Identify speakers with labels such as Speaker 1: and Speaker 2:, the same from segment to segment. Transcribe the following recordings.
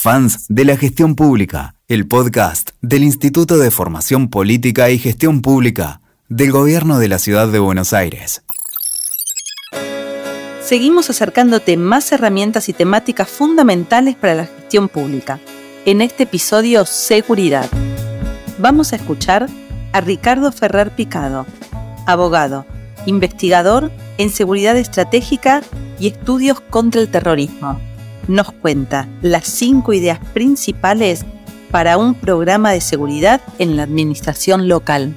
Speaker 1: fans de la gestión pública, el podcast del Instituto de Formación Política y Gestión Pública del Gobierno de la Ciudad de Buenos Aires.
Speaker 2: Seguimos acercándote más herramientas y temáticas fundamentales para la gestión pública. En este episodio, Seguridad. Vamos a escuchar a Ricardo Ferrer Picado, abogado, investigador en seguridad estratégica y estudios contra el terrorismo nos cuenta las cinco ideas principales para un programa de seguridad en la administración local.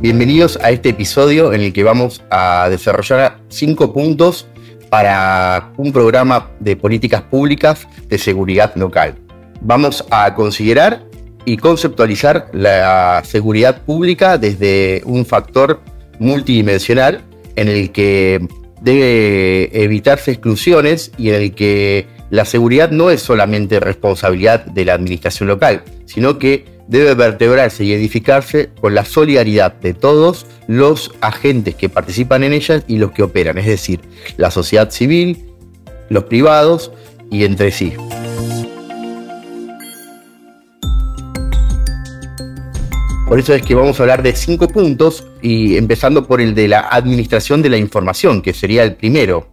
Speaker 3: Bienvenidos a este episodio en el que vamos a desarrollar cinco puntos para un programa de políticas públicas de seguridad local. Vamos a considerar y conceptualizar la seguridad pública desde un factor multidimensional en el que debe evitarse exclusiones y en el que la seguridad no es solamente responsabilidad de la administración local, sino que debe vertebrarse y edificarse con la solidaridad de todos los agentes que participan en ellas y los que operan, es decir, la sociedad civil, los privados y entre sí. Por eso es que vamos a hablar de cinco puntos y empezando por el de la administración de la información, que sería el primero,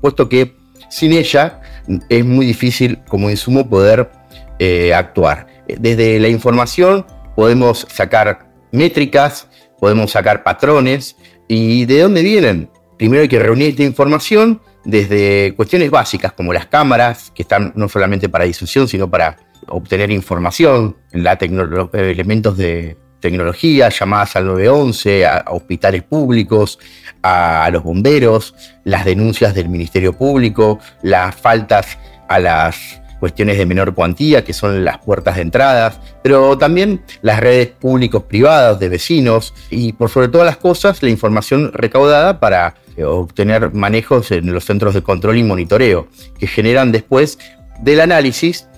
Speaker 3: puesto que sin ella es muy difícil como insumo poder eh, actuar. Desde la información podemos sacar métricas, podemos sacar patrones y de dónde vienen. Primero hay que reunir esta información desde cuestiones básicas como las cámaras, que están no solamente para difusión, sino para obtener información, la elementos de tecnología, llamadas al 911, a, hospitales públicos, a, los bomberos, las denuncias del Ministerio Público, las faltas a las cuestiones de menor cuantía, que son las puertas de entradas, pero también las redes públicos privadas de vecinos y por sobre todas las cosas la información recaudada para eh, obtener manejos en los centros de control y monitoreo, que generan después del análisis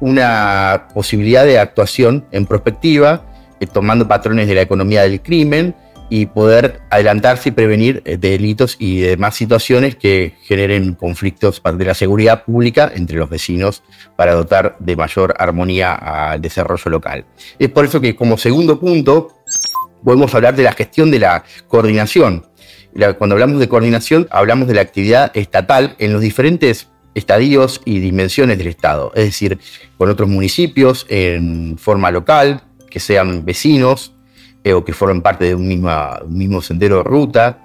Speaker 3: una posibilidad de actuación en prospectiva tomando patrones de la economía del crimen y poder adelantarse y prevenir eh, delitos y demás situaciones que generen conflictos de la seguridad pública entre los vecinos para dotar de mayor armonía al desarrollo local. Es por eso que como segundo punto podemos hablar de la gestión de la coordinación. Cuando hablamos de coordinación hablamos de la actividad estatal en los diferentes estadios y dimensiones del Estado, es decir, con otros municipios en forma local, que sean vecinos eh, o que formen parte de un, mismo sendero de ruta,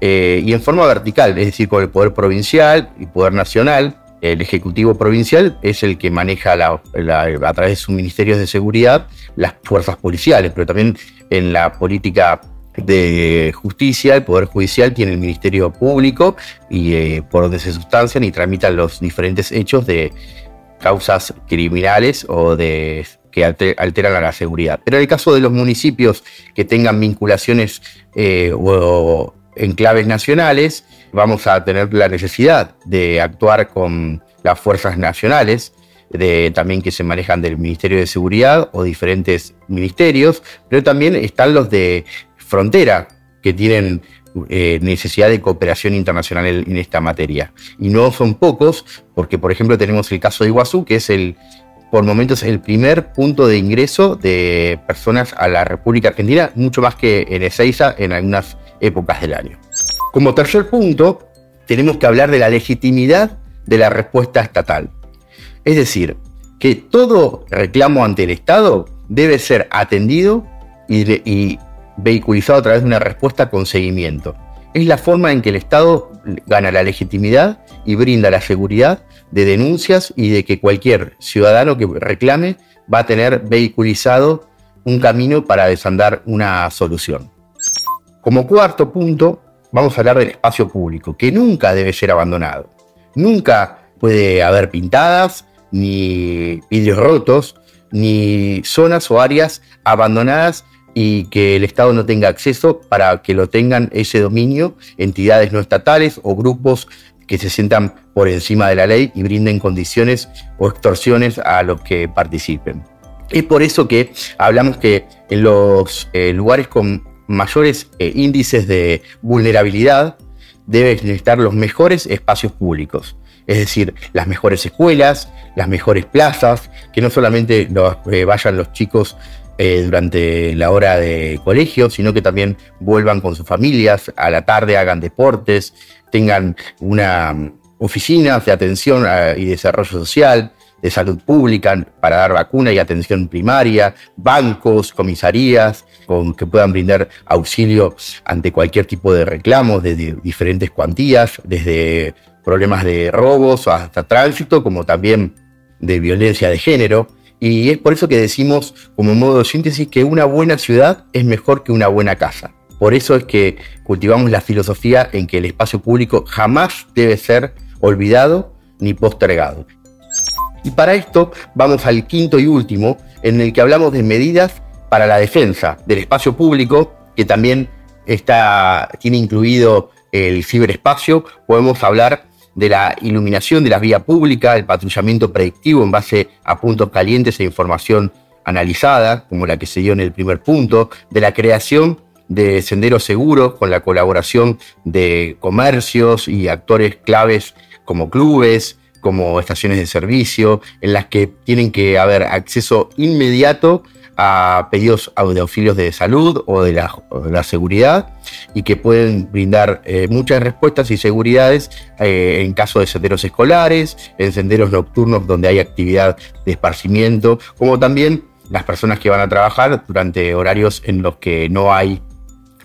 Speaker 3: eh, y en forma vertical, es decir, con el poder provincial y poder nacional. El Ejecutivo Provincial es el que maneja a través de sus ministerios de seguridad las fuerzas policiales, pero también en la política de justicia, el Poder Judicial tiene el Ministerio Público y eh, por donde se sustancian y tramitan los diferentes hechos de causas criminales o de que alteran a la seguridad. Pero en el caso de los municipios que tengan vinculaciones eh, o enclaves nacionales, vamos a tener la necesidad de actuar con las fuerzas nacionales, de, también que se manejan del Ministerio de Seguridad o diferentes ministerios, pero también están los de frontera, que tienen eh, necesidad de cooperación internacional en, esta materia. Y no son pocos, porque por ejemplo tenemos el caso de Iguazú, que es el por momentos el primer punto de ingreso de personas a la República Argentina, mucho más que en Ezeiza en algunas épocas del año. Como tercer punto, tenemos que hablar de la legitimidad de la respuesta estatal. Es decir, que todo reclamo ante el Estado debe ser atendido y, y vehiculizado a través de una respuesta con seguimiento. Es la forma en que el Estado gana la legitimidad y brinda la seguridad de denuncias y de que cualquier ciudadano que reclame va a tener vehiculizado un camino para desandar una solución. Como cuarto punto, vamos a hablar del espacio público, que nunca debe ser abandonado. Nunca puede haber pintadas, ni vidrios rotos, ni zonas o áreas abandonadas y que el Estado no tenga acceso para que lo tengan ese dominio entidades no estatales o grupos que se sientan por encima de la ley y brinden condiciones o extorsiones a los que participen. Es por eso que hablamos que en los eh, lugares con mayores eh, índices de vulnerabilidad debe necesitar los mejores espacios públicos. Es decir, las mejores escuelas, las mejores plazas, que no solamente eh, vayan los chicos eh, durante la hora de colegio, sino que también vuelvan con sus familias, a la tarde hagan deportes, tengan una mm, oficinas de atención eh, y desarrollo social, de salud pública para dar vacuna y atención primaria, bancos, comisarías, con, que puedan brindar auxilio ante cualquier tipo de reclamos de, diferentes cuantías, desde problemas de robos hasta tránsito, como también de violencia de género. Y es por eso que decimos, como modo de síntesis, que una buena ciudad es mejor que una buena casa. Por eso es que cultivamos la filosofía en que el espacio público jamás debe ser olvidado ni postergado. Y para esto vamos al quinto y último, en el que hablamos de medidas para la defensa del espacio público, que también está, tiene incluido el ciberespacio. Podemos hablar de la iluminación de la vía pública, el patrullamiento predictivo en base a puntos calientes e información analizada, como la que se dio en el primer punto, de la creación de senderos seguros con la colaboración de comercios y actores claves como clubes, como estaciones de servicio, en las que tienen que haber acceso inmediato a pedidos de auxilios de salud o de la, seguridad y que pueden brindar eh, muchas respuestas y seguridades eh, en caso de senderos escolares, en senderos nocturnos donde hay actividad de esparcimiento, como también las personas que van a trabajar durante horarios en los que no hay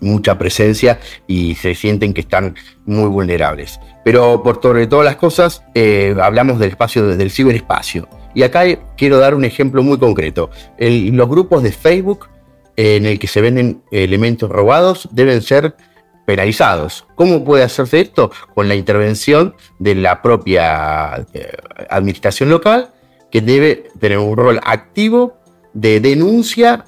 Speaker 3: mucha presencia y se sienten que están muy vulnerables. Pero por sobre todas las cosas, eh, hablamos del espacio, del ciberespacio. Y acá quiero dar un ejemplo muy concreto. los grupos de Facebook en el que se venden elementos robados deben ser penalizados. ¿Cómo puede hacerse esto? Con la intervención de la propia eh, administración local, que debe tener un rol activo de denuncia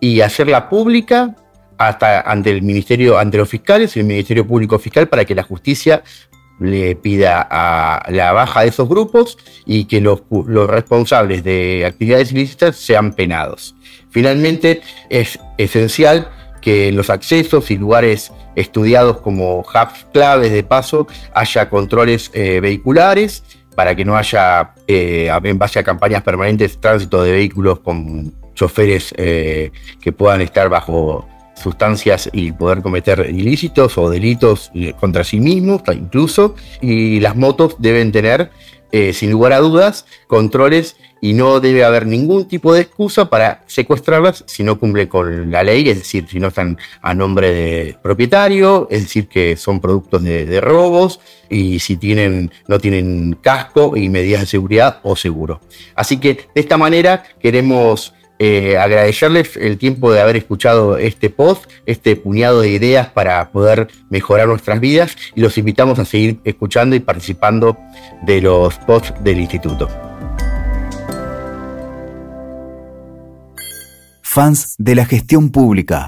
Speaker 3: y hacerla pública hasta ante el Ministerio, ante los fiscales y el Ministerio Público Fiscal para que la justicia le pida a la baja de esos grupos y que los, responsables de actividades ilícitas sean penados. Finalmente, es esencial que en los accesos y lugares estudiados como hubs claves de paso haya controles eh, vehiculares para que no haya, eh, en base a campañas permanentes, tránsito de vehículos con choferes eh, que puedan estar bajo sustancias y poder cometer ilícitos o delitos contra sí mismos incluso. Y las motos deben tener, eh, sin lugar a dudas, controles y no debe haber ningún tipo de excusa para secuestrarlas si no cumple con la ley, es decir, si no están a nombre de propietario, es decir, que son productos de, de robos y si tienen, no tienen casco y medidas de seguridad o seguro. Así que de esta manera queremos eh, agradecerles el tiempo de haber escuchado este post, este puñado de ideas para poder mejorar nuestras vidas y los invitamos a seguir escuchando y participando de los posts del instituto.
Speaker 1: Fans de la gestión pública